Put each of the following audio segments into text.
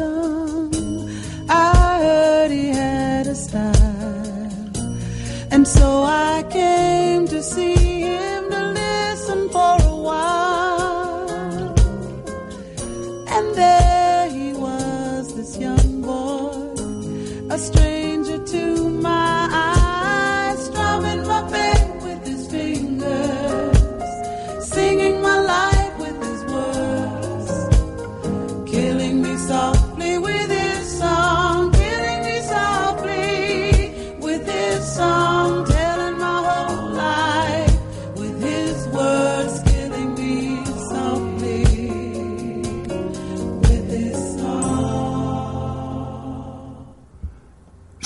song. I heard he had a style. And so I came to see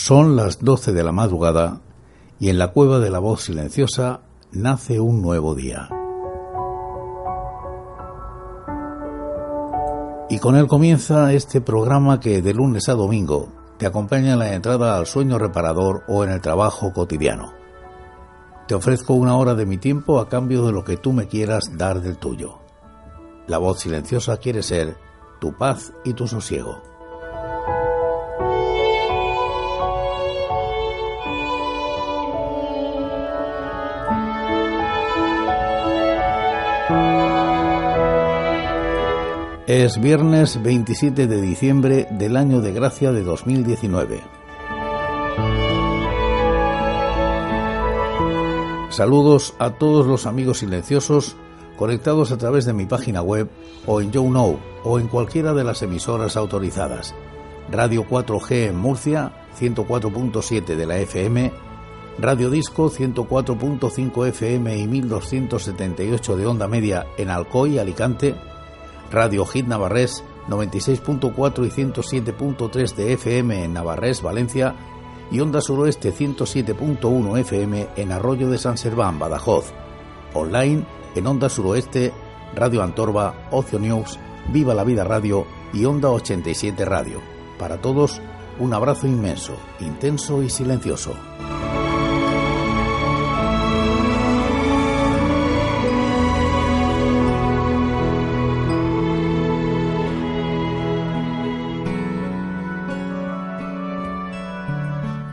Son las 12 de la madrugada y en la cueva de la voz silenciosa nace un nuevo día. Y con él comienza este programa que de lunes a domingo te acompaña en la entrada al sueño reparador o en el trabajo cotidiano. Te ofrezco una hora de mi tiempo a cambio de lo que tú me quieras dar del tuyo. La voz silenciosa quiere ser tu paz y tu sosiego. Es viernes 27 de diciembre del año de gracia de 2019. Saludos a todos los amigos silenciosos conectados a través de mi página web o en YouKnow o en cualquiera de las emisoras autorizadas. Radio 4G en Murcia, 104.7 de la FM, Radio Disco 104.5 FM y 1278 de onda media en Alcoy, Alicante, Radio Hit Navarrés 96.4 y 107.3 de FM en Navarrés, Valencia y Onda Suroeste 107.1 FM en Arroyo de San Serván, Badajoz. Online en Onda Suroeste, Radio Antorba, Ocio News, Viva la Vida Radio y Onda 87 Radio. Para todos, un abrazo inmenso, intenso y silencioso.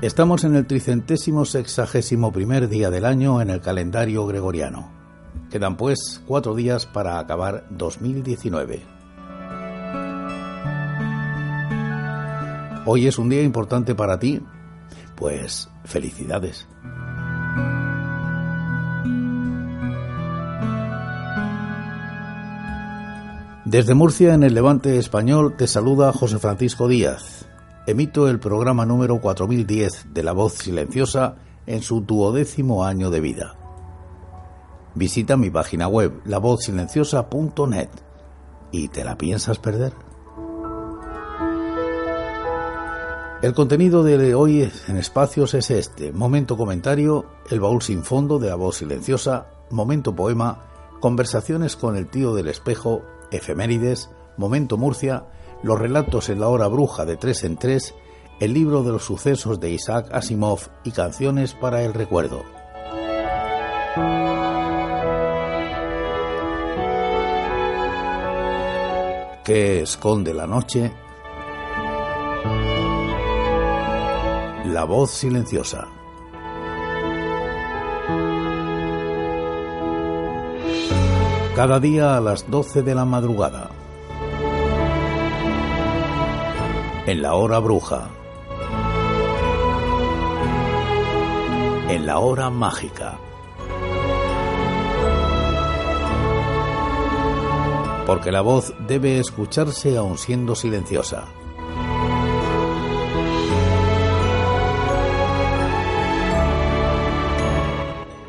Estamos en el tricentésimo sexagésimo primer día del año en el calendario gregoriano. Quedan pues cuatro días para acabar 2019. Hoy es un día importante para ti. Pues felicidades. Desde Murcia, en el Levante Español, te saluda José Francisco Díaz. Emito el programa número 4010 de La Voz Silenciosa en su duodécimo año de vida. Visita mi página web, lavozsilenciosa.net. ¿Y te la piensas perder? El contenido de hoy en espacios es este. Momento comentario, el baúl sin fondo de la voz silenciosa, momento poema, conversaciones con el tío del espejo, efemérides, momento Murcia, los relatos en la hora bruja de tres en tres, el libro de los sucesos de Isaac Asimov y canciones para el recuerdo. ¿Qué esconde la noche? La voz silenciosa. Cada día a las 12 de la madrugada. En la hora bruja. En la hora mágica. Porque la voz debe escucharse aun siendo silenciosa.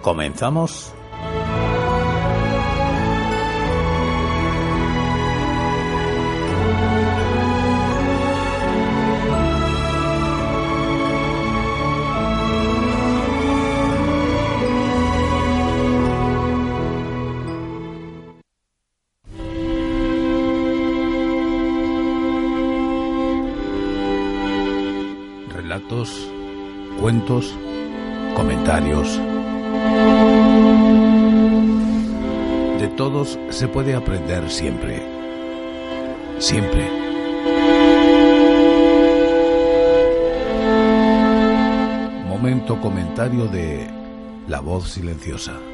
¿Comenzamos? Cuentos, comentarios de todos se puede aprender siempre. Siempre. Momento comentario de La voz silenciosa.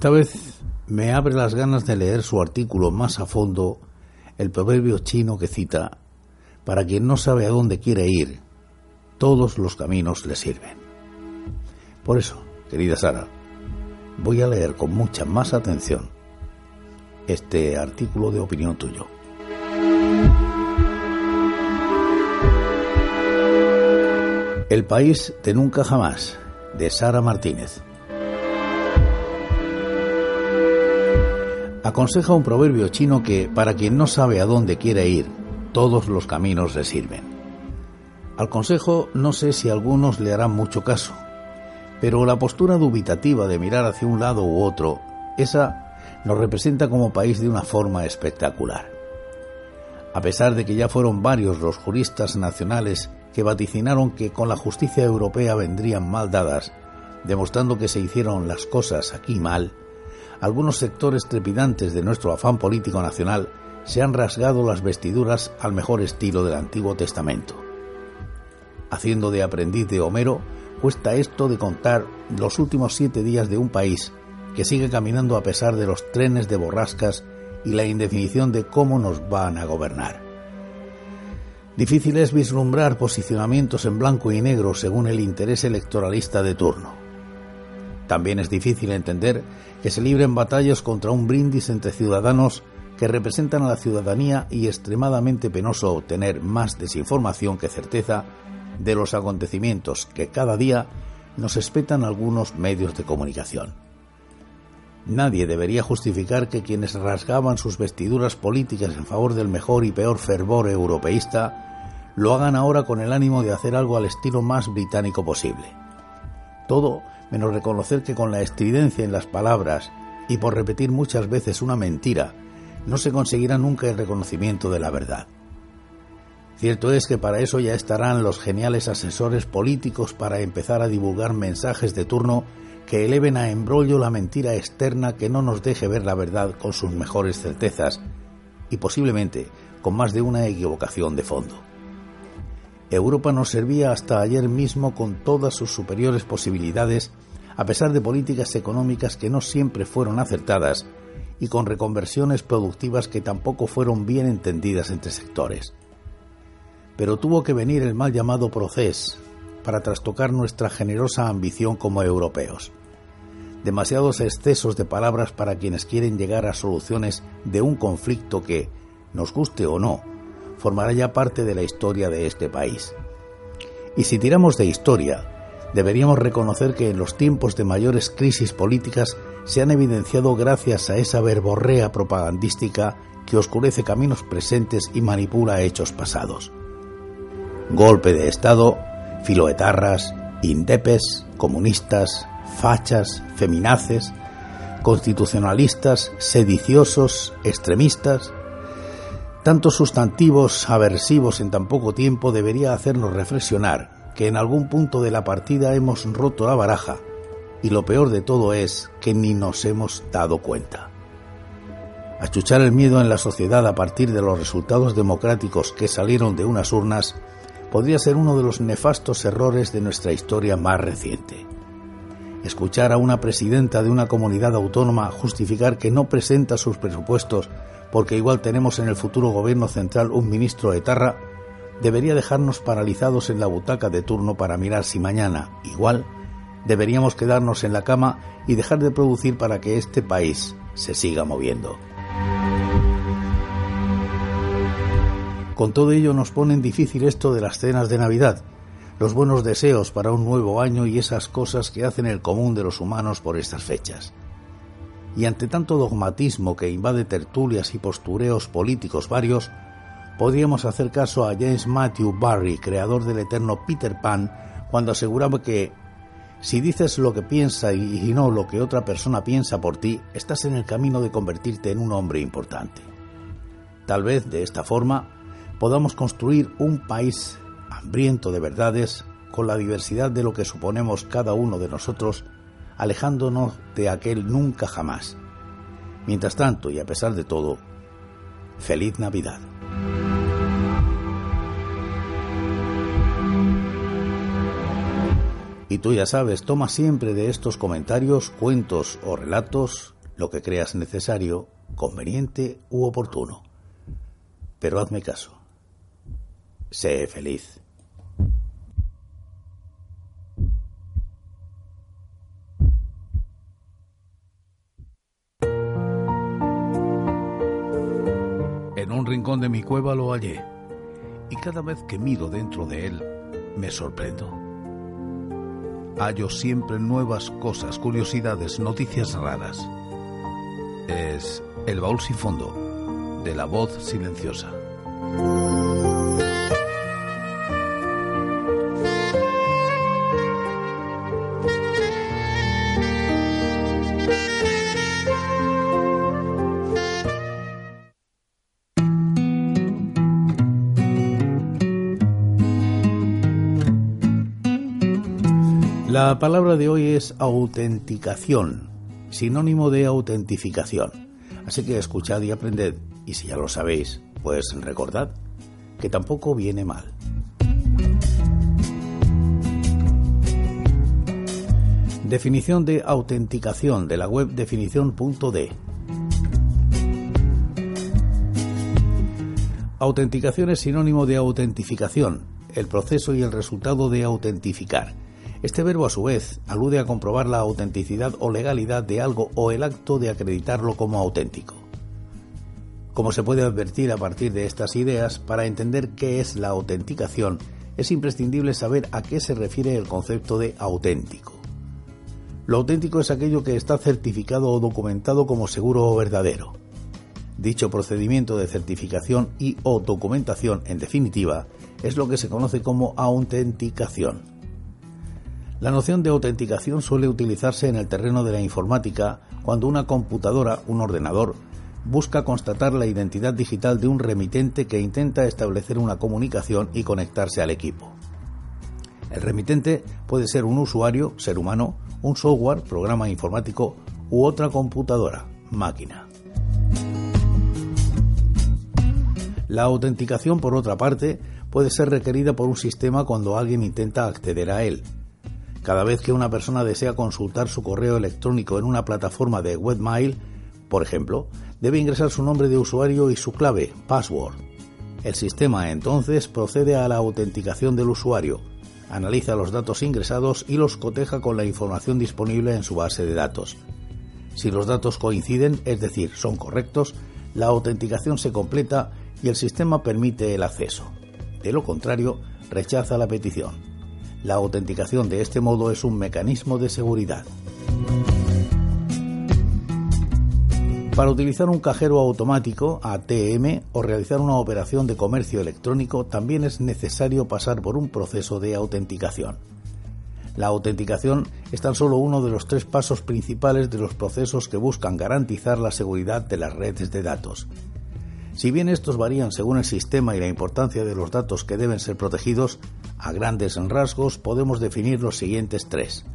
Esta vez me abre las ganas de leer su artículo más a fondo, el proverbio chino que cita, para quien no sabe a dónde quiere ir, todos los caminos le sirven. Por eso, querida Sara, voy a leer con mucha más atención este artículo de opinión tuyo. El país de nunca jamás, de Sara Martínez. Aconseja un proverbio chino que, para quien no sabe a dónde quiere ir, todos los caminos le sirven. Al consejo no sé si algunos le harán mucho caso, pero la postura dubitativa de mirar hacia un lado u otro, esa nos representa como país de una forma espectacular. A pesar de que ya fueron varios los juristas nacionales que vaticinaron que con la justicia europea vendrían mal dadas, demostrando que se hicieron las cosas aquí mal, algunos sectores trepidantes de nuestro afán político nacional se han rasgado las vestiduras al mejor estilo del Antiguo Testamento. Haciendo de aprendiz de Homero, cuesta esto de contar los últimos siete días de un país que sigue caminando a pesar de los trenes de borrascas y la indefinición de cómo nos van a gobernar. Difícil es vislumbrar posicionamientos en blanco y negro según el interés electoralista de turno. También es difícil entender que se libren batallas contra un brindis entre ciudadanos que representan a la ciudadanía y extremadamente penoso obtener más desinformación que certeza de los acontecimientos que cada día nos espetan algunos medios de comunicación. Nadie debería justificar que quienes rasgaban sus vestiduras políticas en favor del mejor y peor fervor europeísta lo hagan ahora con el ánimo de hacer algo al estilo más británico posible. Todo menos reconocer que con la estridencia en las palabras y por repetir muchas veces una mentira, no se conseguirá nunca el reconocimiento de la verdad. Cierto es que para eso ya estarán los geniales asesores políticos para empezar a divulgar mensajes de turno que eleven a embrollo la mentira externa que no nos deje ver la verdad con sus mejores certezas y posiblemente con más de una equivocación de fondo. Europa nos servía hasta ayer mismo con todas sus superiores posibilidades, a pesar de políticas económicas que no siempre fueron acertadas y con reconversiones productivas que tampoco fueron bien entendidas entre sectores. Pero tuvo que venir el mal llamado proceso para trastocar nuestra generosa ambición como europeos. Demasiados excesos de palabras para quienes quieren llegar a soluciones de un conflicto que, nos guste o no, formará ya parte de la historia de este país. Y si tiramos de historia, deberíamos reconocer que en los tiempos de mayores crisis políticas se han evidenciado gracias a esa verborrea propagandística que oscurece caminos presentes y manipula hechos pasados. Golpe de Estado, filoetarras, indepes, comunistas, fachas, feminaces, constitucionalistas, sediciosos, extremistas. Tantos sustantivos aversivos en tan poco tiempo debería hacernos reflexionar que en algún punto de la partida hemos roto la baraja y lo peor de todo es que ni nos hemos dado cuenta. Achuchar el miedo en la sociedad a partir de los resultados democráticos que salieron de unas urnas podría ser uno de los nefastos errores de nuestra historia más reciente. Escuchar a una presidenta de una comunidad autónoma justificar que no presenta sus presupuestos porque igual tenemos en el futuro gobierno central un ministro de tarra, debería dejarnos paralizados en la butaca de turno para mirar si mañana, igual, deberíamos quedarnos en la cama y dejar de producir para que este país se siga moviendo. Con todo ello nos ponen difícil esto de las cenas de Navidad, los buenos deseos para un nuevo año y esas cosas que hacen el común de los humanos por estas fechas. Y ante tanto dogmatismo que invade tertulias y postureos políticos varios, podríamos hacer caso a James Matthew Barry, creador del eterno Peter Pan, cuando aseguraba que si dices lo que piensa y no lo que otra persona piensa por ti, estás en el camino de convertirte en un hombre importante. Tal vez de esta forma podamos construir un país hambriento de verdades con la diversidad de lo que suponemos cada uno de nosotros, alejándonos de aquel nunca jamás. Mientras tanto, y a pesar de todo, feliz Navidad. Y tú ya sabes, toma siempre de estos comentarios, cuentos o relatos lo que creas necesario, conveniente u oportuno. Pero hazme caso. Sé feliz. En un rincón de mi cueva lo hallé, y cada vez que miro dentro de él, me sorprendo hallo siempre nuevas cosas, curiosidades, noticias raras. Es el baúl sin fondo de la voz silenciosa. La palabra de hoy es autenticación, sinónimo de autentificación. Así que escuchad y aprended, y si ya lo sabéis, pues recordad que tampoco viene mal. Definición de autenticación de la web definición.de. Autenticación es sinónimo de autentificación, el proceso y el resultado de autentificar este verbo, a su vez, alude a comprobar la autenticidad o legalidad de algo o el acto de acreditarlo como auténtico. Como se puede advertir a partir de estas ideas, para entender qué es la autenticación, es imprescindible saber a qué se refiere el concepto de auténtico. Lo auténtico es aquello que está certificado o documentado como seguro o verdadero. Dicho procedimiento de certificación y o documentación, en definitiva, es lo que se conoce como autenticación. La noción de autenticación suele utilizarse en el terreno de la informática cuando una computadora, un ordenador, busca constatar la identidad digital de un remitente que intenta establecer una comunicación y conectarse al equipo. El remitente puede ser un usuario, ser humano, un software, programa informático u otra computadora, máquina. La autenticación, por otra parte, puede ser requerida por un sistema cuando alguien intenta acceder a él, cada vez que una persona desea consultar su correo electrónico en una plataforma de webmail, por ejemplo, debe ingresar su nombre de usuario y su clave, password. El sistema entonces procede a la autenticación del usuario, analiza los datos ingresados y los coteja con la información disponible en su base de datos. Si los datos coinciden, es decir, son correctos, la autenticación se completa y el sistema permite el acceso. De lo contrario, rechaza la petición. La autenticación de este modo es un mecanismo de seguridad. Para utilizar un cajero automático, ATM, o realizar una operación de comercio electrónico, también es necesario pasar por un proceso de autenticación. La autenticación es tan solo uno de los tres pasos principales de los procesos que buscan garantizar la seguridad de las redes de datos. Si bien estos varían según el sistema y la importancia de los datos que deben ser protegidos, a grandes rasgos podemos definir los siguientes tres.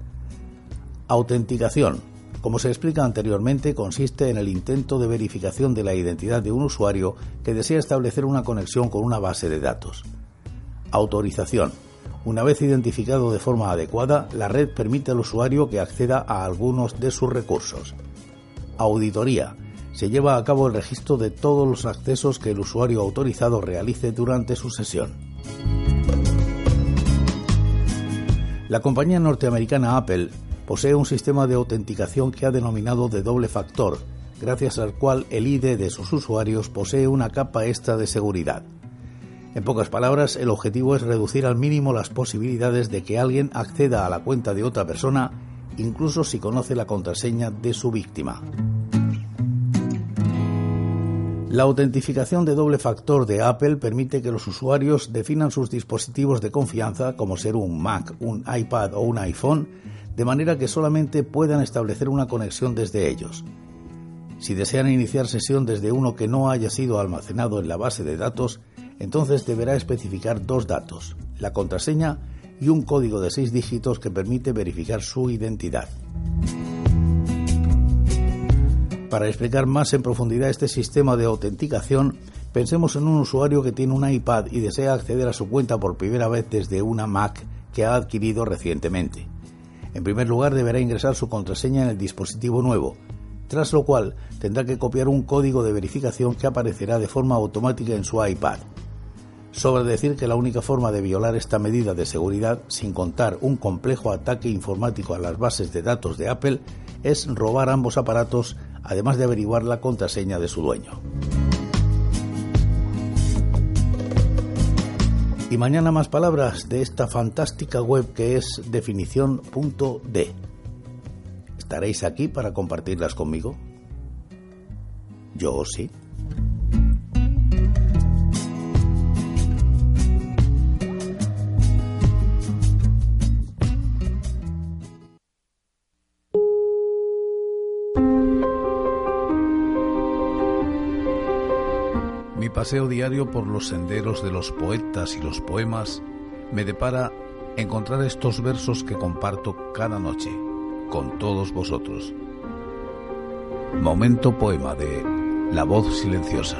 Autenticación. Como se explica anteriormente, consiste en el intento de verificación de la identidad de un usuario que desea establecer una conexión con una base de datos. Autorización una vez identificado de forma adecuada, la red permite al usuario que acceda a algunos de sus recursos. Auditoría. Se lleva a cabo el registro de todos los accesos que el usuario autorizado realice durante su sesión. La compañía norteamericana Apple posee un sistema de autenticación que ha denominado de doble factor, gracias al cual el ID de sus usuarios posee una capa extra de seguridad. En pocas palabras, el objetivo es reducir al mínimo las posibilidades de que alguien acceda a la cuenta de otra persona, incluso si conoce la contraseña de su víctima. La autentificación de doble factor de Apple permite que los usuarios definan sus dispositivos de confianza, como ser un Mac, un iPad o un iPhone, de manera que solamente puedan establecer una conexión desde ellos. Si desean iniciar sesión desde uno que no haya sido almacenado en la base de datos, entonces deberá especificar dos datos, la contraseña y un código de seis dígitos que permite verificar su identidad. Para explicar más en profundidad este sistema de autenticación, pensemos en un usuario que tiene un iPad y desea acceder a su cuenta por primera vez desde una Mac que ha adquirido recientemente. En primer lugar, deberá ingresar su contraseña en el dispositivo nuevo, tras lo cual tendrá que copiar un código de verificación que aparecerá de forma automática en su iPad. Sobra decir que la única forma de violar esta medida de seguridad, sin contar un complejo ataque informático a las bases de datos de Apple, es robar ambos aparatos, además de averiguar la contraseña de su dueño. Y mañana más palabras de esta fantástica web que es definición.d. ¿Estaréis aquí para compartirlas conmigo? Yo sí. Paseo diario por los senderos de los poetas y los poemas me depara encontrar estos versos que comparto cada noche con todos vosotros. Momento poema de La voz silenciosa.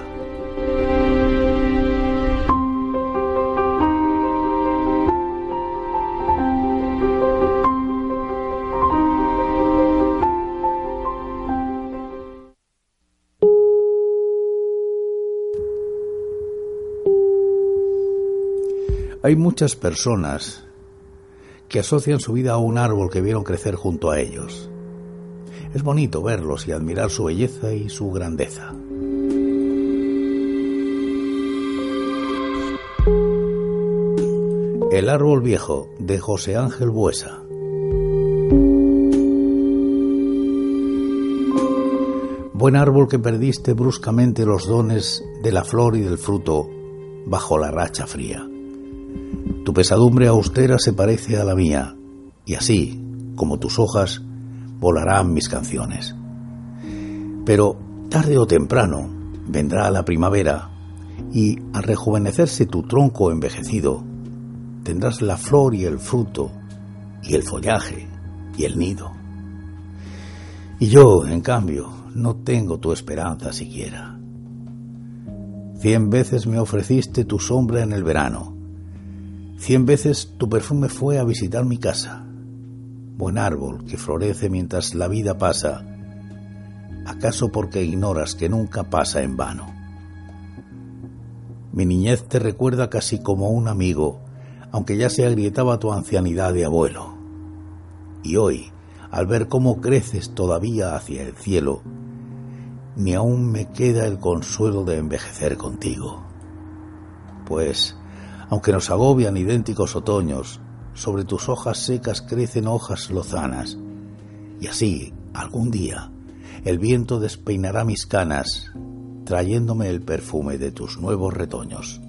Hay muchas personas que asocian su vida a un árbol que vieron crecer junto a ellos. Es bonito verlos y admirar su belleza y su grandeza. El árbol viejo de José Ángel Buesa. Buen árbol que perdiste bruscamente los dones de la flor y del fruto bajo la racha fría. Tu pesadumbre austera se parece a la mía, y así, como tus hojas, volarán mis canciones. Pero tarde o temprano vendrá la primavera, y al rejuvenecerse tu tronco envejecido, tendrás la flor y el fruto, y el follaje, y el nido. Y yo, en cambio, no tengo tu esperanza siquiera. Cien veces me ofreciste tu sombra en el verano, Cien veces tu perfume fue a visitar mi casa. Buen árbol que florece mientras la vida pasa, ¿acaso porque ignoras que nunca pasa en vano? Mi niñez te recuerda casi como un amigo, aunque ya se agrietaba tu ancianidad de abuelo. Y hoy, al ver cómo creces todavía hacia el cielo, ni aún me queda el consuelo de envejecer contigo. Pues aunque nos agobian idénticos otoños, sobre tus hojas secas crecen hojas lozanas. Y así, algún día, el viento despeinará mis canas, trayéndome el perfume de tus nuevos retoños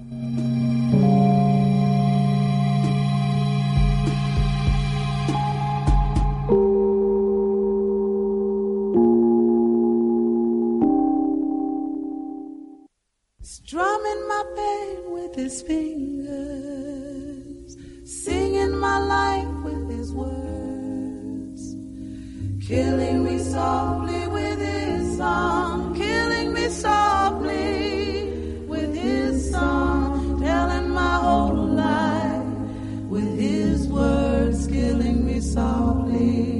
life with his words, killing me softly with his song, killing me softly with his song, telling my whole life with his words, killing me softly.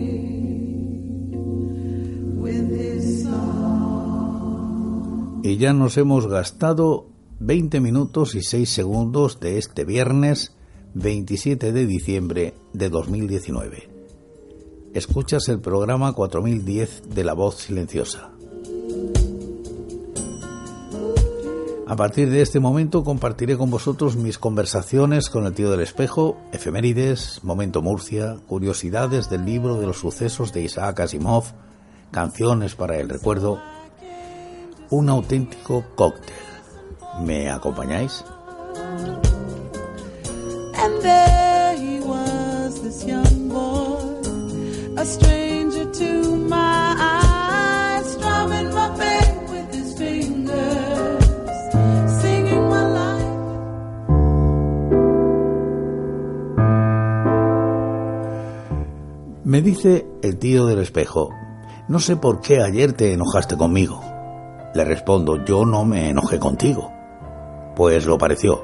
y ya nos hemos gastado 20 minutos y 6 segundos de este viernes 27 de diciembre de 2019. Escuchas el programa 4010 de La Voz Silenciosa. A partir de este momento compartiré con vosotros mis conversaciones con el tío del espejo, efemérides, Momento Murcia, curiosidades del libro de los sucesos de Isaac Asimov, canciones para el recuerdo un auténtico cóctel. ¿Me acompañáis? Me dice el tío del espejo, no sé por qué ayer te enojaste conmigo. Le respondo, yo no me enojé contigo. Pues lo pareció.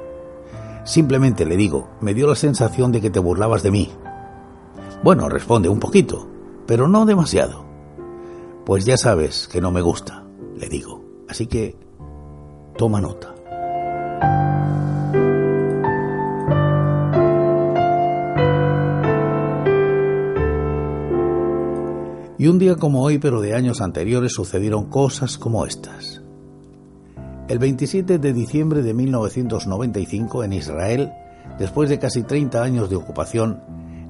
Simplemente le digo, me dio la sensación de que te burlabas de mí. Bueno, responde un poquito, pero no demasiado. Pues ya sabes que no me gusta, le digo. Así que toma nota. Y un día como hoy, pero de años anteriores, sucedieron cosas como estas. El 27 de diciembre de 1995, en Israel, después de casi 30 años de ocupación,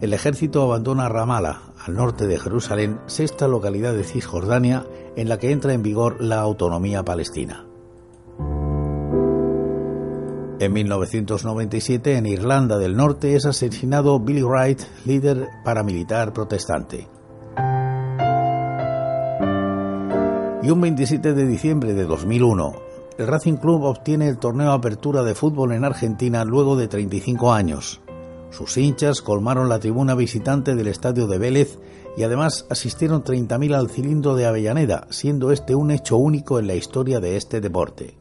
el ejército abandona Ramallah, al norte de Jerusalén, sexta localidad de Cisjordania, en la que entra en vigor la autonomía palestina. En 1997, en Irlanda del Norte, es asesinado Billy Wright, líder paramilitar protestante. Y un 27 de diciembre de 2001, el Racing Club obtiene el torneo Apertura de fútbol en Argentina luego de 35 años. Sus hinchas colmaron la tribuna visitante del estadio de Vélez y además asistieron 30.000 al cilindro de Avellaneda, siendo este un hecho único en la historia de este deporte.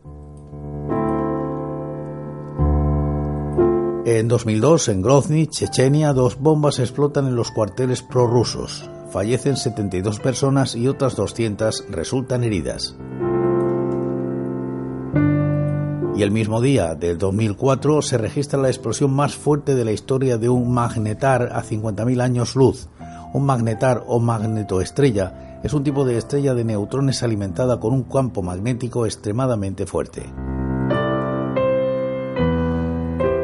En 2002, en Grozny, Chechenia, dos bombas explotan en los cuarteles prorrusos fallecen 72 personas y otras 200 resultan heridas. Y el mismo día del 2004 se registra la explosión más fuerte de la historia de un magnetar a 50.000 años luz. Un magnetar o magnetoestrella es un tipo de estrella de neutrones alimentada con un campo magnético extremadamente fuerte.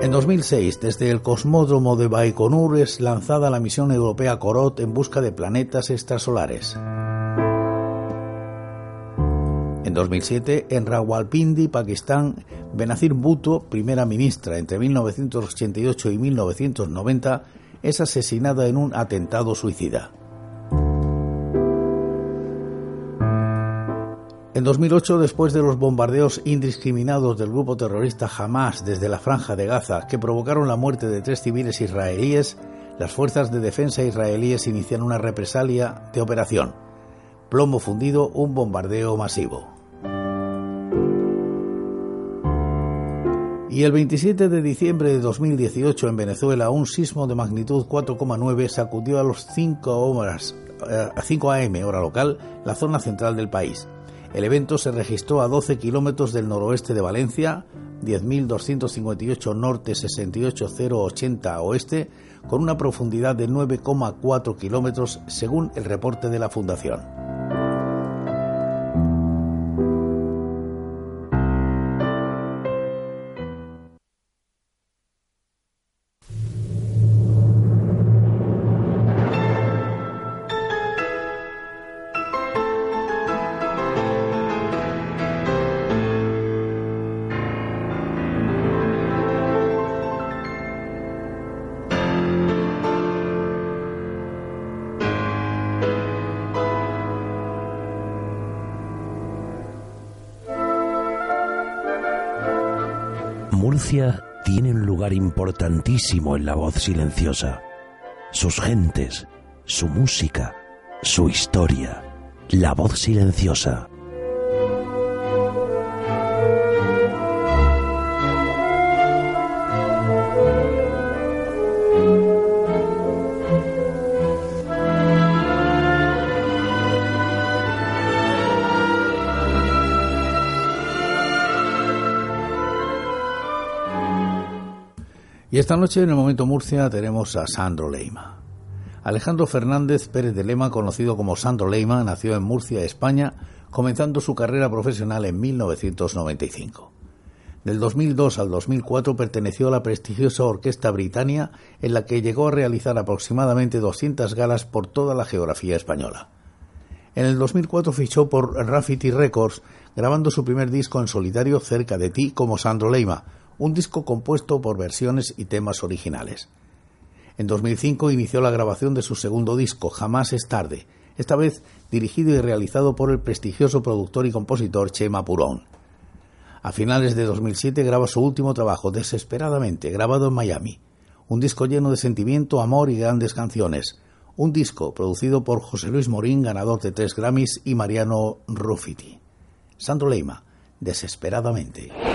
En 2006, desde el cosmódromo de Baikonur es lanzada la misión europea Korot en busca de planetas extrasolares. En 2007, en Rawalpindi, Pakistán, Benazir Bhutto, primera ministra entre 1988 y 1990, es asesinada en un atentado suicida. En 2008, después de los bombardeos indiscriminados del grupo terrorista Hamas desde la franja de Gaza que provocaron la muerte de tres civiles israelíes, las fuerzas de defensa israelíes inician una represalia de operación. Plomo fundido, un bombardeo masivo. Y el 27 de diciembre de 2018 en Venezuela, un sismo de magnitud 4,9 sacudió a los 5 horas, eh, a 5 am hora local la zona central del país. El evento se registró a 12 kilómetros del noroeste de Valencia, 10.258 norte, 68.080 oeste, con una profundidad de 9,4 kilómetros según el reporte de la Fundación. Tiene un lugar importantísimo en la voz silenciosa. Sus gentes, su música, su historia. La voz silenciosa. Esta noche en el Momento Murcia tenemos a Sandro Leima. Alejandro Fernández Pérez de Lema, conocido como Sandro Leima, nació en Murcia, España, comenzando su carrera profesional en 1995. Del 2002 al 2004 perteneció a la prestigiosa Orquesta Britannia, en la que llegó a realizar aproximadamente 200 galas por toda la geografía española. En el 2004 fichó por Rafity Records, grabando su primer disco en solitario Cerca de ti como Sandro Leima, un disco compuesto por versiones y temas originales. En 2005 inició la grabación de su segundo disco, Jamás es tarde, esta vez dirigido y realizado por el prestigioso productor y compositor Chema Purón. A finales de 2007 graba su último trabajo, Desesperadamente, grabado en Miami, un disco lleno de sentimiento, amor y grandes canciones, un disco producido por José Luis Morín, ganador de tres Grammys, y Mariano Ruffiti. Sandro Leima, Desesperadamente.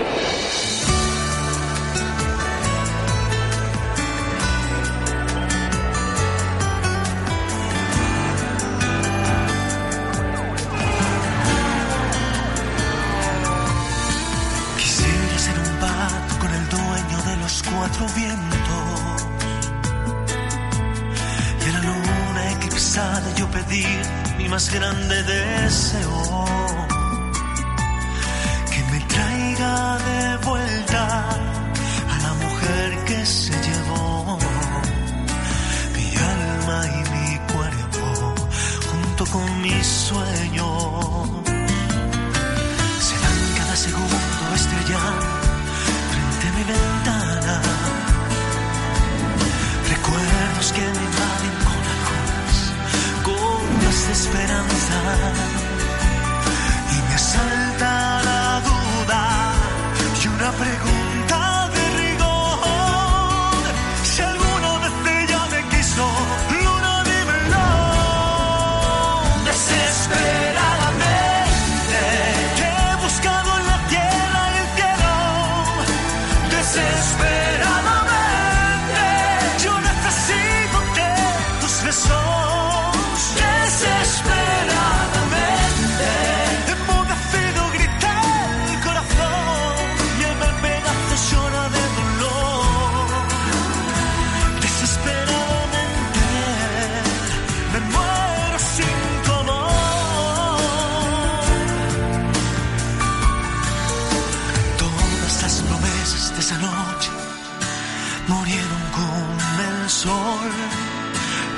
noche murieron con el sol.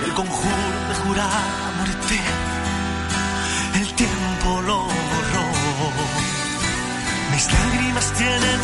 El conjuro de jurar muerte, el tiempo lo borró. Mis lágrimas tienen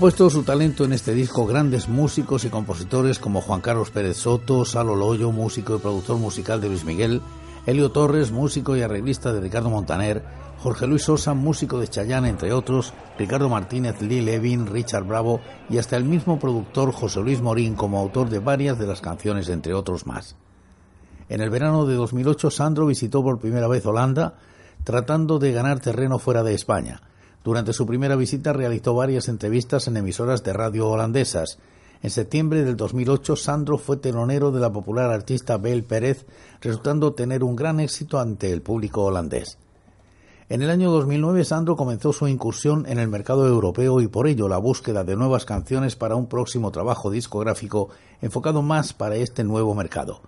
puesto su talento en este disco grandes músicos y compositores como Juan Carlos Pérez Soto, Salo Loyo, músico y productor musical de Luis Miguel, Elio Torres, músico y arreglista de Ricardo Montaner, Jorge Luis Sosa, músico de Chayanne, entre otros, Ricardo Martínez, Lee Levin, Richard Bravo y hasta el mismo productor José Luis Morín como autor de varias de las canciones, entre otros más. En el verano de 2008, Sandro visitó por primera vez Holanda, tratando de ganar terreno fuera de España. Durante su primera visita realizó varias entrevistas en emisoras de radio holandesas. En septiembre del 2008, Sandro fue telonero de la popular artista Bel Pérez, resultando tener un gran éxito ante el público holandés. En el año 2009, Sandro comenzó su incursión en el mercado europeo y por ello la búsqueda de nuevas canciones para un próximo trabajo discográfico enfocado más para este nuevo mercado.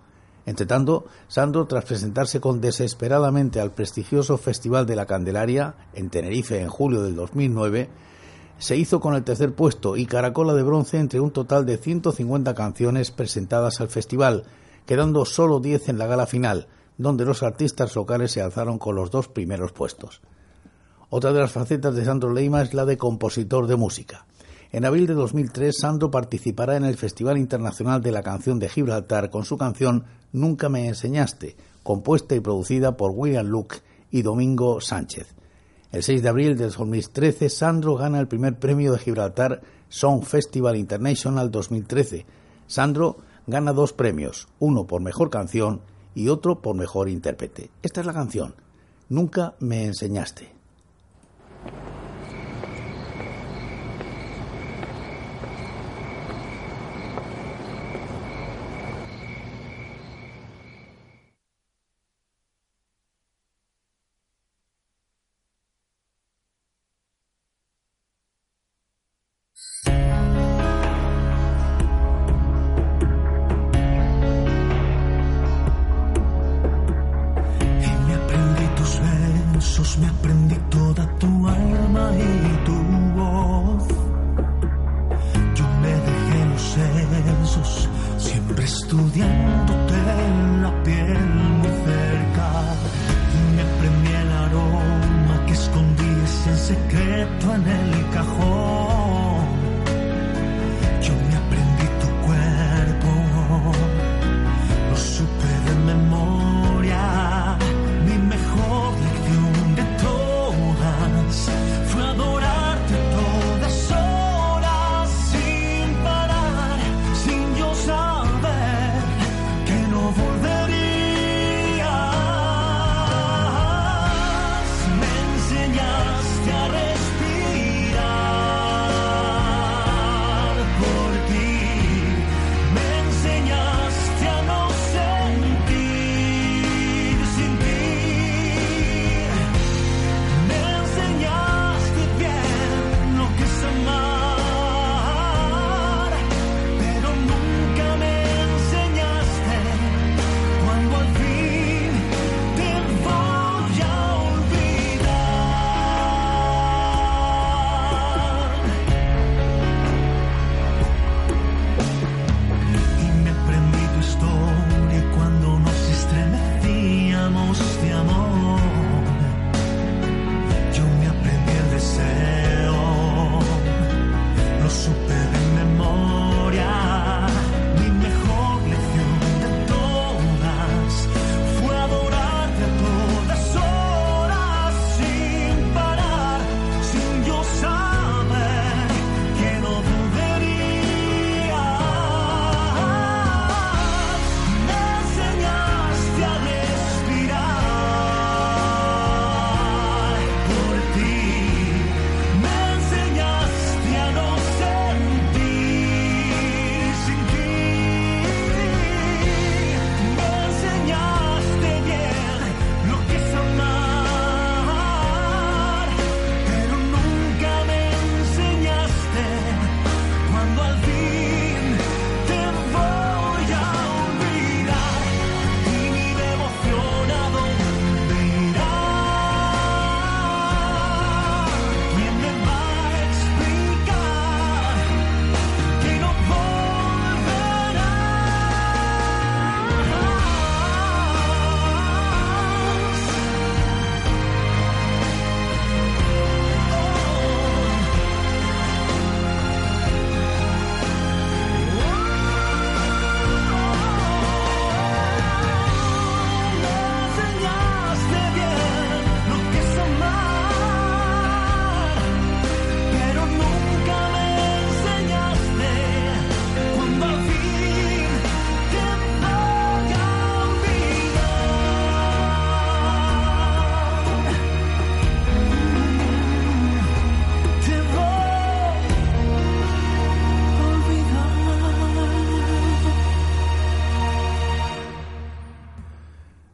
Entretanto, Sandro, tras presentarse con desesperadamente al prestigioso Festival de la Candelaria en Tenerife en julio del 2009, se hizo con el tercer puesto y caracola de bronce entre un total de 150 canciones presentadas al festival, quedando solo 10 en la gala final, donde los artistas locales se alzaron con los dos primeros puestos. Otra de las facetas de Sandro Leima es la de compositor de música. En abril de 2003, Sandro participará en el Festival Internacional de la Canción de Gibraltar con su canción Nunca me enseñaste, compuesta y producida por William Luke y Domingo Sánchez. El 6 de abril del 2013, Sandro gana el primer premio de Gibraltar Song Festival International 2013. Sandro gana dos premios, uno por mejor canción y otro por mejor intérprete. Esta es la canción. Nunca me enseñaste.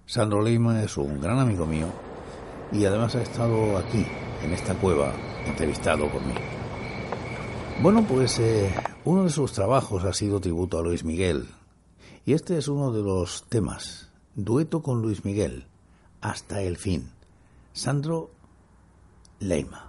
Sandro Leima es un gran amigo mío y además ha estado aquí, en esta cueva, entrevistado por mí. Bueno, pues eh, uno de sus trabajos ha sido tributo a Luis Miguel. Y este es uno de los temas. Dueto con Luis Miguel. Hasta el fin. Sandro Leima.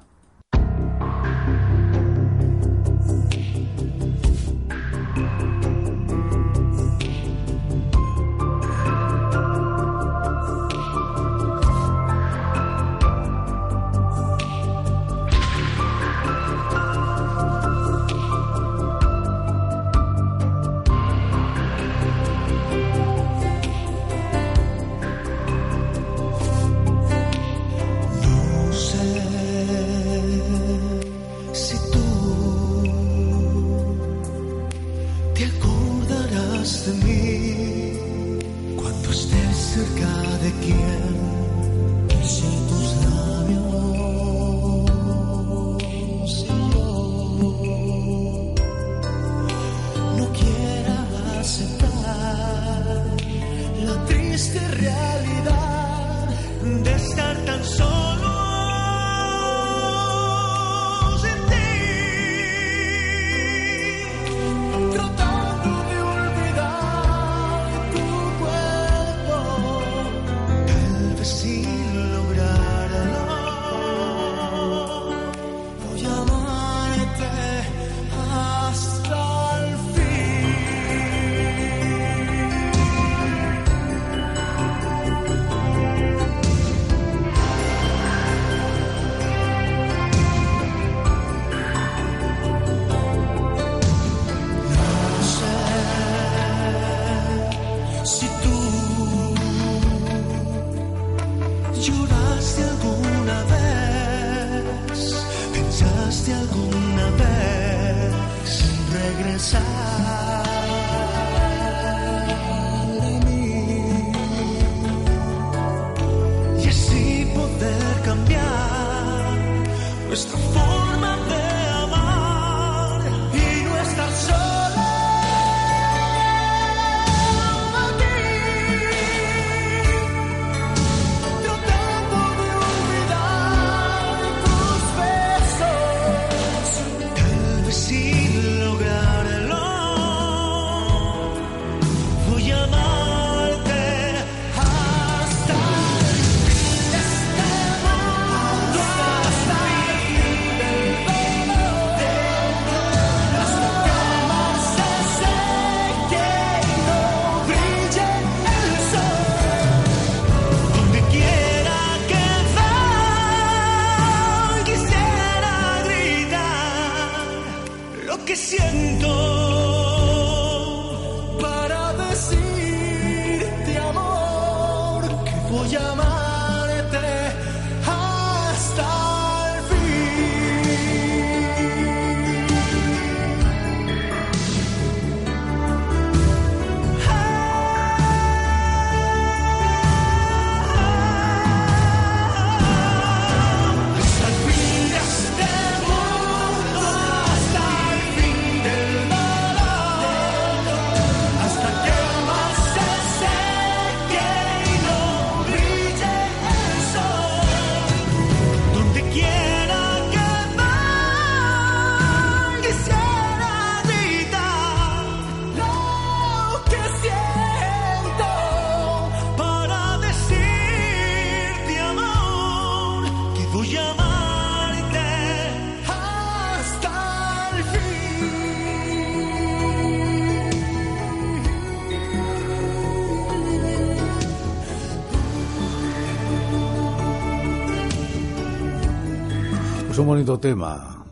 Bonito tema.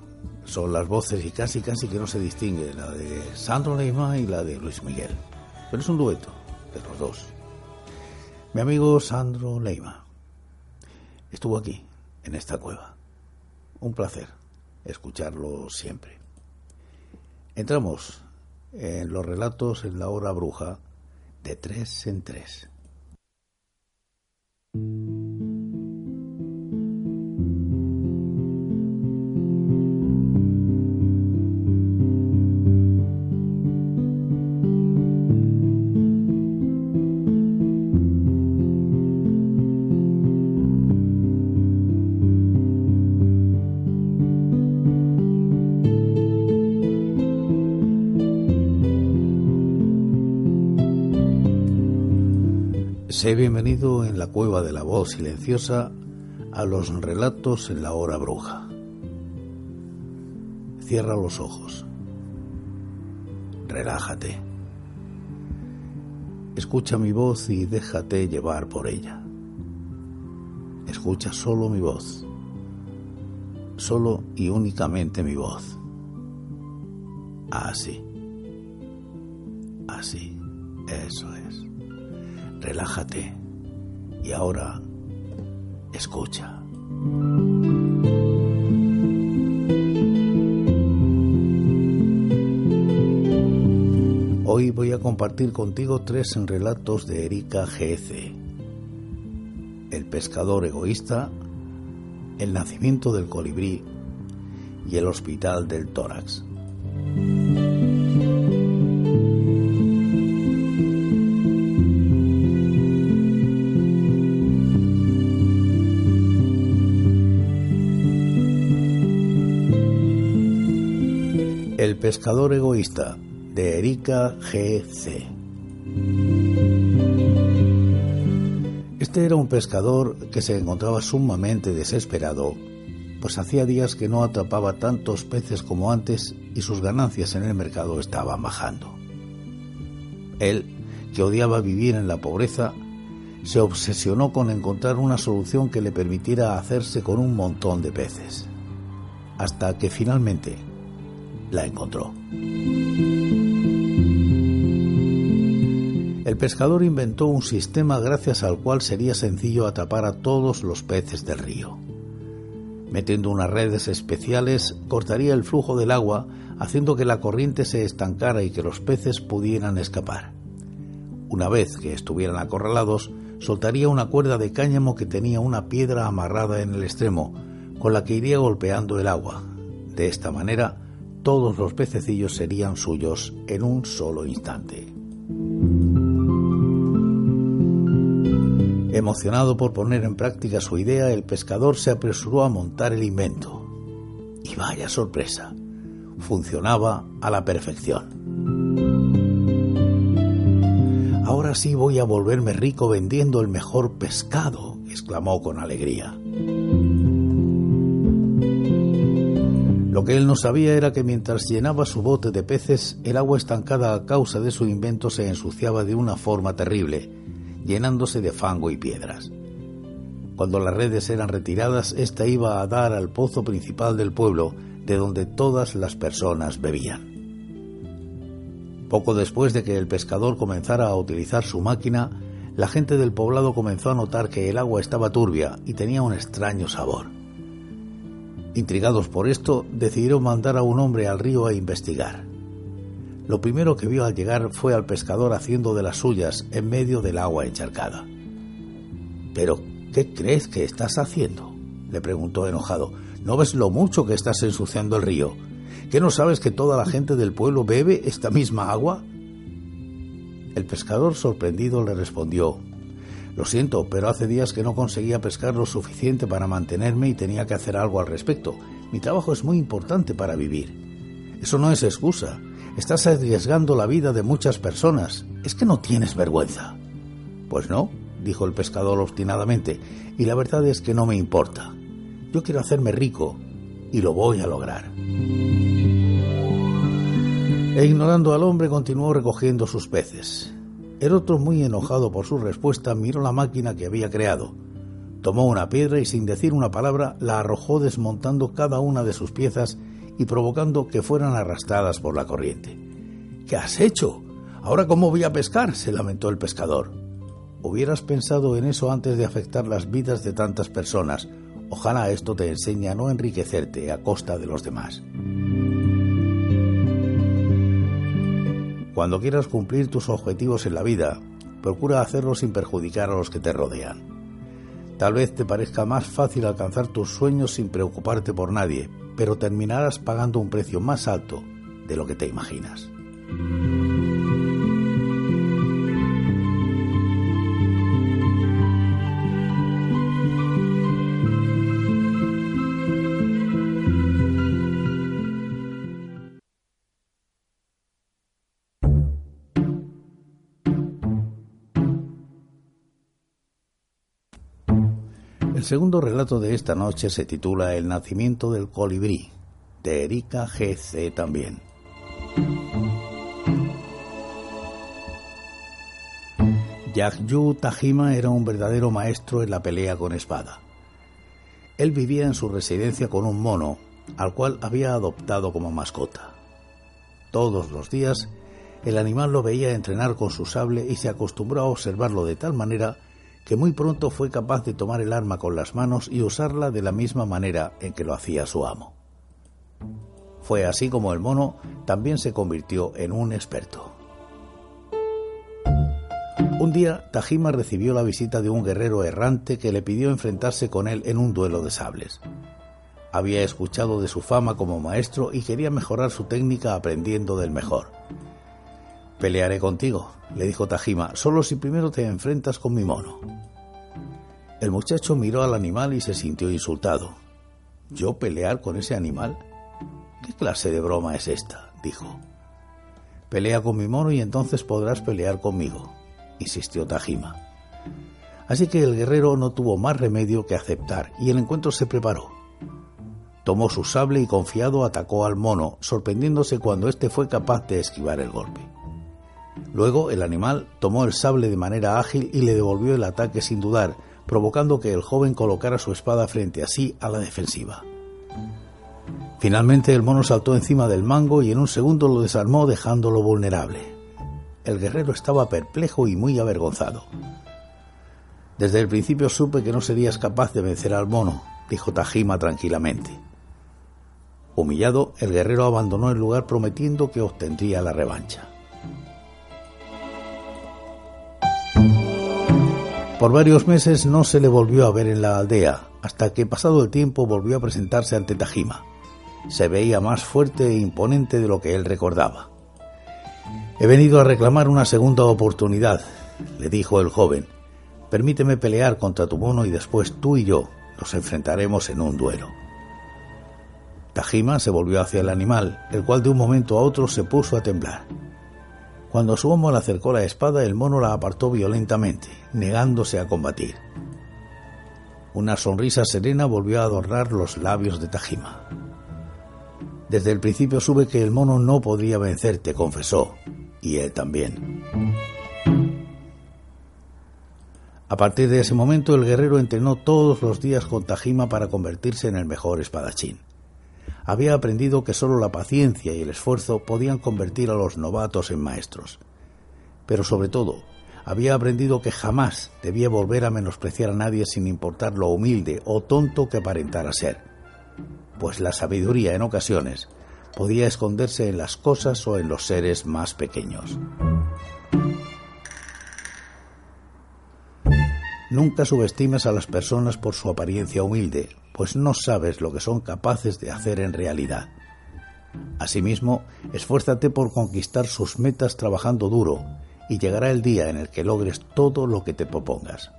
Son las voces y casi, casi que no se distingue, la de Sandro Leima y la de Luis Miguel. Pero es un dueto de los dos. Mi amigo Sandro Leima estuvo aquí, en esta cueva. Un placer escucharlo siempre. Entramos en los relatos en la hora bruja de tres en tres. Sé bienvenido en la cueva de la voz silenciosa a los relatos en la hora bruja. Cierra los ojos. Relájate. Escucha mi voz y déjate llevar por ella. Escucha solo mi voz. Solo y únicamente mi voz. Así. Así. Eso es relájate y ahora escucha. Hoy voy a compartir contigo tres relatos de Erika G.C. El pescador egoísta, el nacimiento del colibrí y el hospital del tórax. Pescador egoísta de Erika G.C. Este era un pescador que se encontraba sumamente desesperado, pues hacía días que no atrapaba tantos peces como antes y sus ganancias en el mercado estaban bajando. Él, que odiaba vivir en la pobreza, se obsesionó con encontrar una solución que le permitiera hacerse con un montón de peces, hasta que finalmente la encontró. El pescador inventó un sistema gracias al cual sería sencillo atrapar a todos los peces del río. Metiendo unas redes especiales, cortaría el flujo del agua, haciendo que la corriente se estancara y que los peces pudieran escapar. Una vez que estuvieran acorralados, soltaría una cuerda de cáñamo que tenía una piedra amarrada en el extremo, con la que iría golpeando el agua. De esta manera, todos los pececillos serían suyos en un solo instante. Emocionado por poner en práctica su idea, el pescador se apresuró a montar el invento. Y vaya sorpresa, funcionaba a la perfección. Ahora sí voy a volverme rico vendiendo el mejor pescado, exclamó con alegría. Lo que él no sabía era que mientras llenaba su bote de peces, el agua estancada a causa de su invento se ensuciaba de una forma terrible, llenándose de fango y piedras. Cuando las redes eran retiradas, ésta iba a dar al pozo principal del pueblo, de donde todas las personas bebían. Poco después de que el pescador comenzara a utilizar su máquina, la gente del poblado comenzó a notar que el agua estaba turbia y tenía un extraño sabor. Intrigados por esto, decidieron mandar a un hombre al río a investigar. Lo primero que vio al llegar fue al pescador haciendo de las suyas en medio del agua encharcada. ¿Pero qué crees que estás haciendo? le preguntó enojado. ¿No ves lo mucho que estás ensuciando el río? ¿Que no sabes que toda la gente del pueblo bebe esta misma agua? El pescador sorprendido le respondió lo siento, pero hace días que no conseguía pescar lo suficiente para mantenerme y tenía que hacer algo al respecto. Mi trabajo es muy importante para vivir. Eso no es excusa. Estás arriesgando la vida de muchas personas. Es que no tienes vergüenza. Pues no, dijo el pescador obstinadamente, y la verdad es que no me importa. Yo quiero hacerme rico y lo voy a lograr. E ignorando al hombre continuó recogiendo sus peces. El otro, muy enojado por su respuesta, miró la máquina que había creado. Tomó una piedra y sin decir una palabra la arrojó desmontando cada una de sus piezas y provocando que fueran arrastradas por la corriente. ¿Qué has hecho? ¿Ahora cómo voy a pescar? se lamentó el pescador. Hubieras pensado en eso antes de afectar las vidas de tantas personas. Ojalá esto te enseñe a no enriquecerte a costa de los demás. Cuando quieras cumplir tus objetivos en la vida, procura hacerlo sin perjudicar a los que te rodean. Tal vez te parezca más fácil alcanzar tus sueños sin preocuparte por nadie, pero terminarás pagando un precio más alto de lo que te imaginas. Segundo relato de esta noche se titula El nacimiento del colibrí, de Erika G.C. también. Yagyu Tajima era un verdadero maestro en la pelea con espada. Él vivía en su residencia con un mono, al cual había adoptado como mascota. Todos los días, el animal lo veía entrenar con su sable y se acostumbró a observarlo de tal manera que muy pronto fue capaz de tomar el arma con las manos y usarla de la misma manera en que lo hacía su amo. Fue así como el mono también se convirtió en un experto. Un día, Tajima recibió la visita de un guerrero errante que le pidió enfrentarse con él en un duelo de sables. Había escuchado de su fama como maestro y quería mejorar su técnica aprendiendo del mejor. Pelearé contigo, le dijo Tajima, solo si primero te enfrentas con mi mono. El muchacho miró al animal y se sintió insultado. ¿Yo pelear con ese animal? ¿Qué clase de broma es esta? dijo. Pelea con mi mono y entonces podrás pelear conmigo, insistió Tajima. Así que el guerrero no tuvo más remedio que aceptar y el encuentro se preparó. Tomó su sable y confiado atacó al mono, sorprendiéndose cuando éste fue capaz de esquivar el golpe. Luego el animal tomó el sable de manera ágil y le devolvió el ataque sin dudar, provocando que el joven colocara su espada frente a sí a la defensiva. Finalmente el mono saltó encima del mango y en un segundo lo desarmó dejándolo vulnerable. El guerrero estaba perplejo y muy avergonzado. Desde el principio supe que no serías capaz de vencer al mono, dijo Tajima tranquilamente. Humillado, el guerrero abandonó el lugar prometiendo que obtendría la revancha. Por varios meses no se le volvió a ver en la aldea, hasta que pasado el tiempo volvió a presentarse ante Tajima. Se veía más fuerte e imponente de lo que él recordaba. He venido a reclamar una segunda oportunidad, le dijo el joven. Permíteme pelear contra tu mono y después tú y yo nos enfrentaremos en un duelo. Tajima se volvió hacia el animal, el cual de un momento a otro se puso a temblar. Cuando su amo le acercó la espada, el mono la apartó violentamente, negándose a combatir. Una sonrisa serena volvió a adornar los labios de Tajima. Desde el principio supe que el mono no podría vencerte, confesó, y él también. A partir de ese momento, el guerrero entrenó todos los días con Tajima para convertirse en el mejor espadachín había aprendido que solo la paciencia y el esfuerzo podían convertir a los novatos en maestros. Pero sobre todo, había aprendido que jamás debía volver a menospreciar a nadie sin importar lo humilde o tonto que aparentara ser, pues la sabiduría en ocasiones podía esconderse en las cosas o en los seres más pequeños. Nunca subestimes a las personas por su apariencia humilde, pues no sabes lo que son capaces de hacer en realidad. Asimismo, esfuérzate por conquistar sus metas trabajando duro, y llegará el día en el que logres todo lo que te propongas.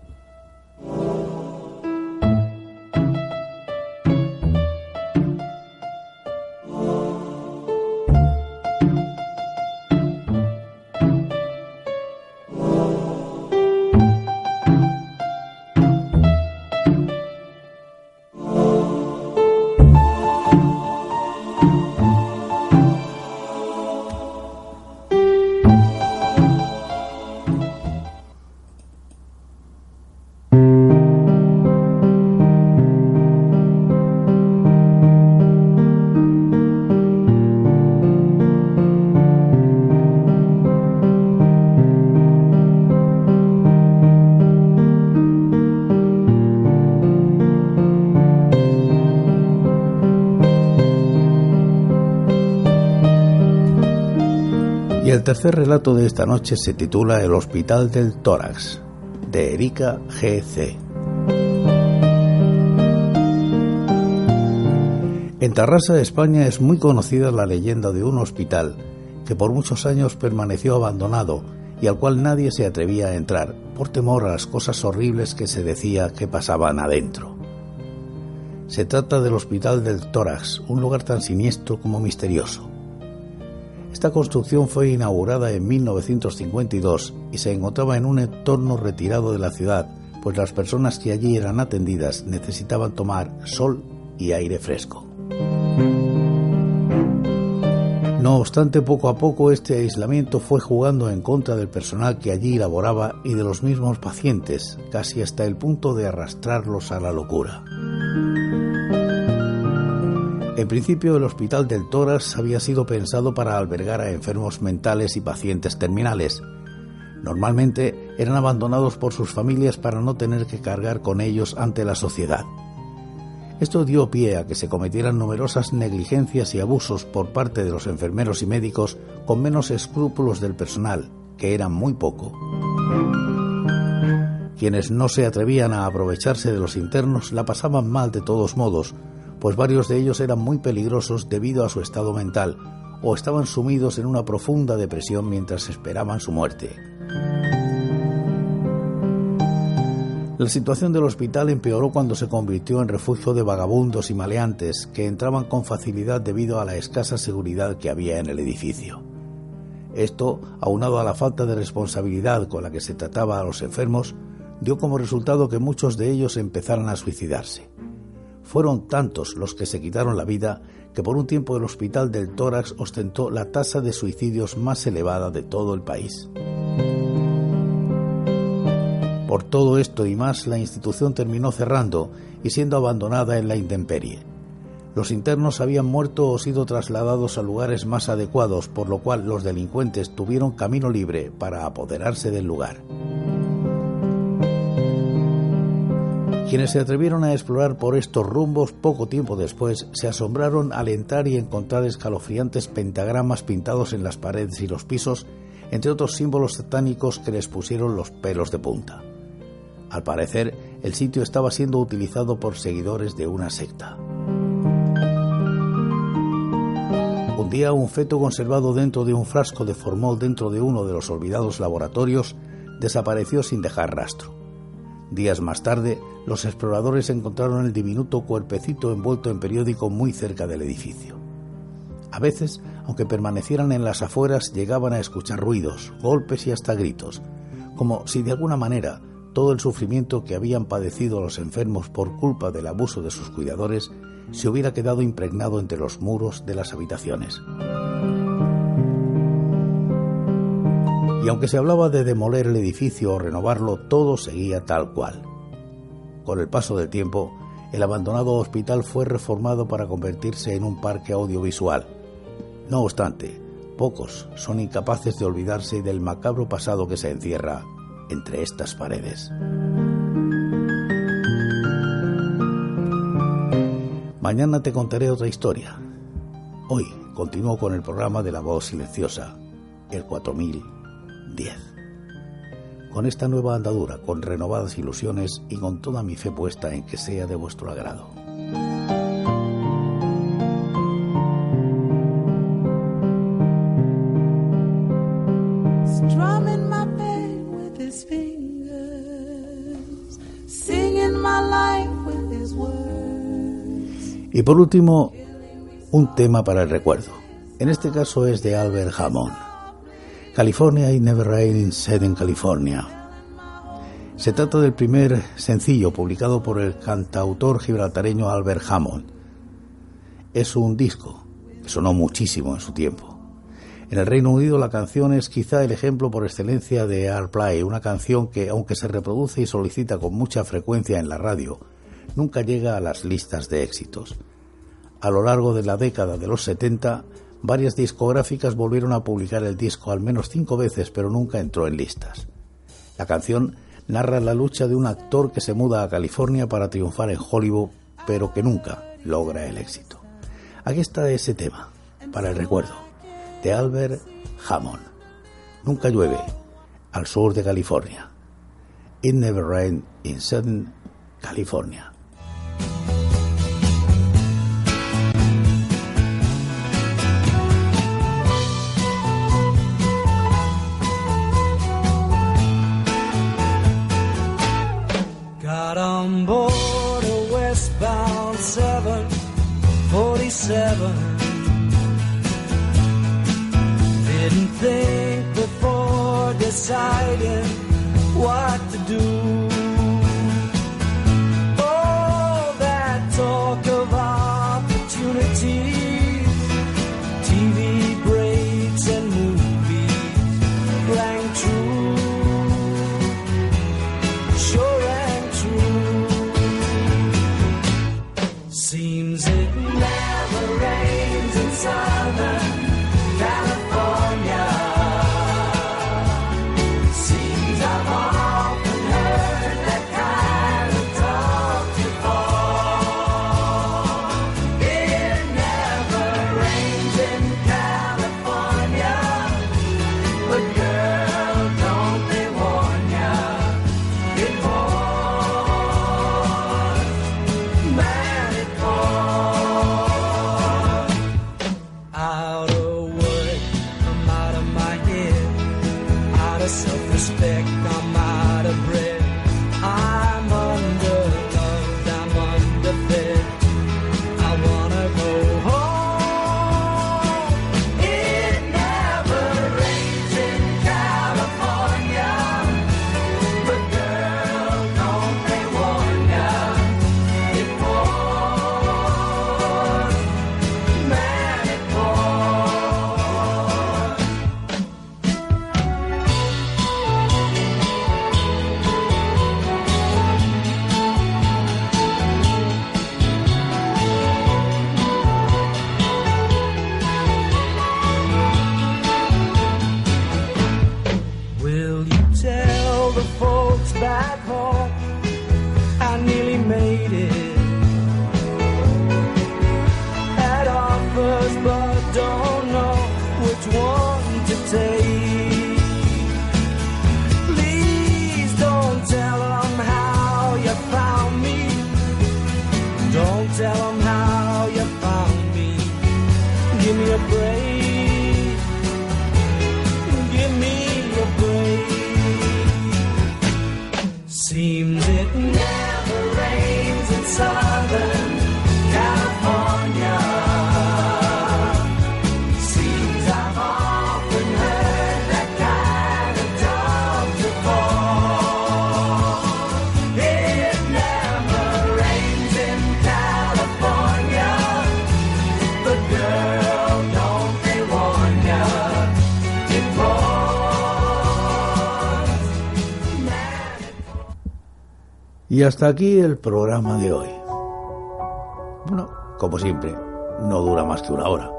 Tercer relato de esta noche se titula El Hospital del Tórax, de Erika G.C. En Tarrasa, España, es muy conocida la leyenda de un hospital que por muchos años permaneció abandonado y al cual nadie se atrevía a entrar por temor a las cosas horribles que se decía que pasaban adentro. Se trata del Hospital del Tórax, un lugar tan siniestro como misterioso. Esta construcción fue inaugurada en 1952 y se encontraba en un entorno retirado de la ciudad, pues las personas que allí eran atendidas necesitaban tomar sol y aire fresco. No obstante, poco a poco este aislamiento fue jugando en contra del personal que allí laboraba y de los mismos pacientes, casi hasta el punto de arrastrarlos a la locura. En principio, el Hospital del Tórax había sido pensado para albergar a enfermos mentales y pacientes terminales. Normalmente eran abandonados por sus familias para no tener que cargar con ellos ante la sociedad. Esto dio pie a que se cometieran numerosas negligencias y abusos por parte de los enfermeros y médicos con menos escrúpulos del personal, que eran muy poco. Quienes no se atrevían a aprovecharse de los internos la pasaban mal de todos modos, pues varios de ellos eran muy peligrosos debido a su estado mental o estaban sumidos en una profunda depresión mientras esperaban su muerte. La situación del hospital empeoró cuando se convirtió en refugio de vagabundos y maleantes que entraban con facilidad debido a la escasa seguridad que había en el edificio. Esto, aunado a la falta de responsabilidad con la que se trataba a los enfermos, dio como resultado que muchos de ellos empezaran a suicidarse. Fueron tantos los que se quitaron la vida que por un tiempo el Hospital del Tórax ostentó la tasa de suicidios más elevada de todo el país. Por todo esto y más, la institución terminó cerrando y siendo abandonada en la intemperie. Los internos habían muerto o sido trasladados a lugares más adecuados, por lo cual los delincuentes tuvieron camino libre para apoderarse del lugar. Quienes se atrevieron a explorar por estos rumbos poco tiempo después se asombraron al entrar y encontrar escalofriantes pentagramas pintados en las paredes y los pisos, entre otros símbolos satánicos que les pusieron los pelos de punta. Al parecer, el sitio estaba siendo utilizado por seguidores de una secta. Un día un feto conservado dentro de un frasco de formol dentro de uno de los olvidados laboratorios desapareció sin dejar rastro. Días más tarde, los exploradores encontraron el diminuto cuerpecito envuelto en periódico muy cerca del edificio. A veces, aunque permanecieran en las afueras, llegaban a escuchar ruidos, golpes y hasta gritos, como si de alguna manera todo el sufrimiento que habían padecido los enfermos por culpa del abuso de sus cuidadores se hubiera quedado impregnado entre los muros de las habitaciones. Y aunque se hablaba de demoler el edificio o renovarlo, todo seguía tal cual. Con el paso del tiempo, el abandonado hospital fue reformado para convertirse en un parque audiovisual. No obstante, pocos son incapaces de olvidarse del macabro pasado que se encierra entre estas paredes. Mañana te contaré otra historia. Hoy continúo con el programa de la voz silenciosa, el 4010. Con esta nueva andadura, con renovadas ilusiones y con toda mi fe puesta en que sea de vuestro agrado. Y por último, un tema para el recuerdo. En este caso es de Albert Hammond. California y Never Rain Said in California. Se trata del primer sencillo publicado por el cantautor gibraltareño Albert Hammond. Es un disco que sonó muchísimo en su tiempo. En el Reino Unido la canción es quizá el ejemplo por excelencia de Airplay, una canción que, aunque se reproduce y solicita con mucha frecuencia en la radio, nunca llega a las listas de éxitos. A lo largo de la década de los 70, varias discográficas volvieron a publicar el disco al menos cinco veces, pero nunca entró en listas. La canción narra la lucha de un actor que se muda a California para triunfar en Hollywood, pero que nunca logra el éxito. Aquí está ese tema, para el recuerdo, de Albert Hammond. Nunca llueve al sur de California. It never rain in Southern California. Don't tell them how you found me. Give me a break. Give me a break. Seems Y hasta aquí el programa de hoy. Bueno, como siempre, no dura más que una hora.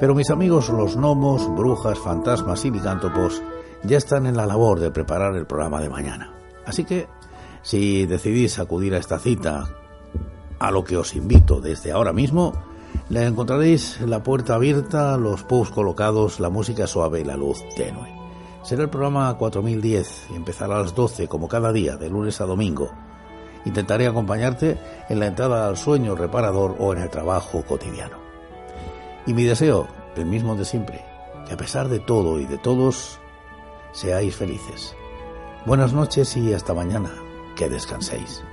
Pero mis amigos los gnomos, brujas, fantasmas y licántropos ya están en la labor de preparar el programa de mañana. Así que, si decidís acudir a esta cita, a lo que os invito desde ahora mismo, le encontraréis la puerta abierta, los pubs colocados, la música suave y la luz tenue. Será el programa 4010 y empezará a las 12 como cada día, de lunes a domingo, Intentaré acompañarte en la entrada al sueño reparador o en el trabajo cotidiano. Y mi deseo, el mismo de siempre, que a pesar de todo y de todos, seáis felices. Buenas noches y hasta mañana. Que descanséis.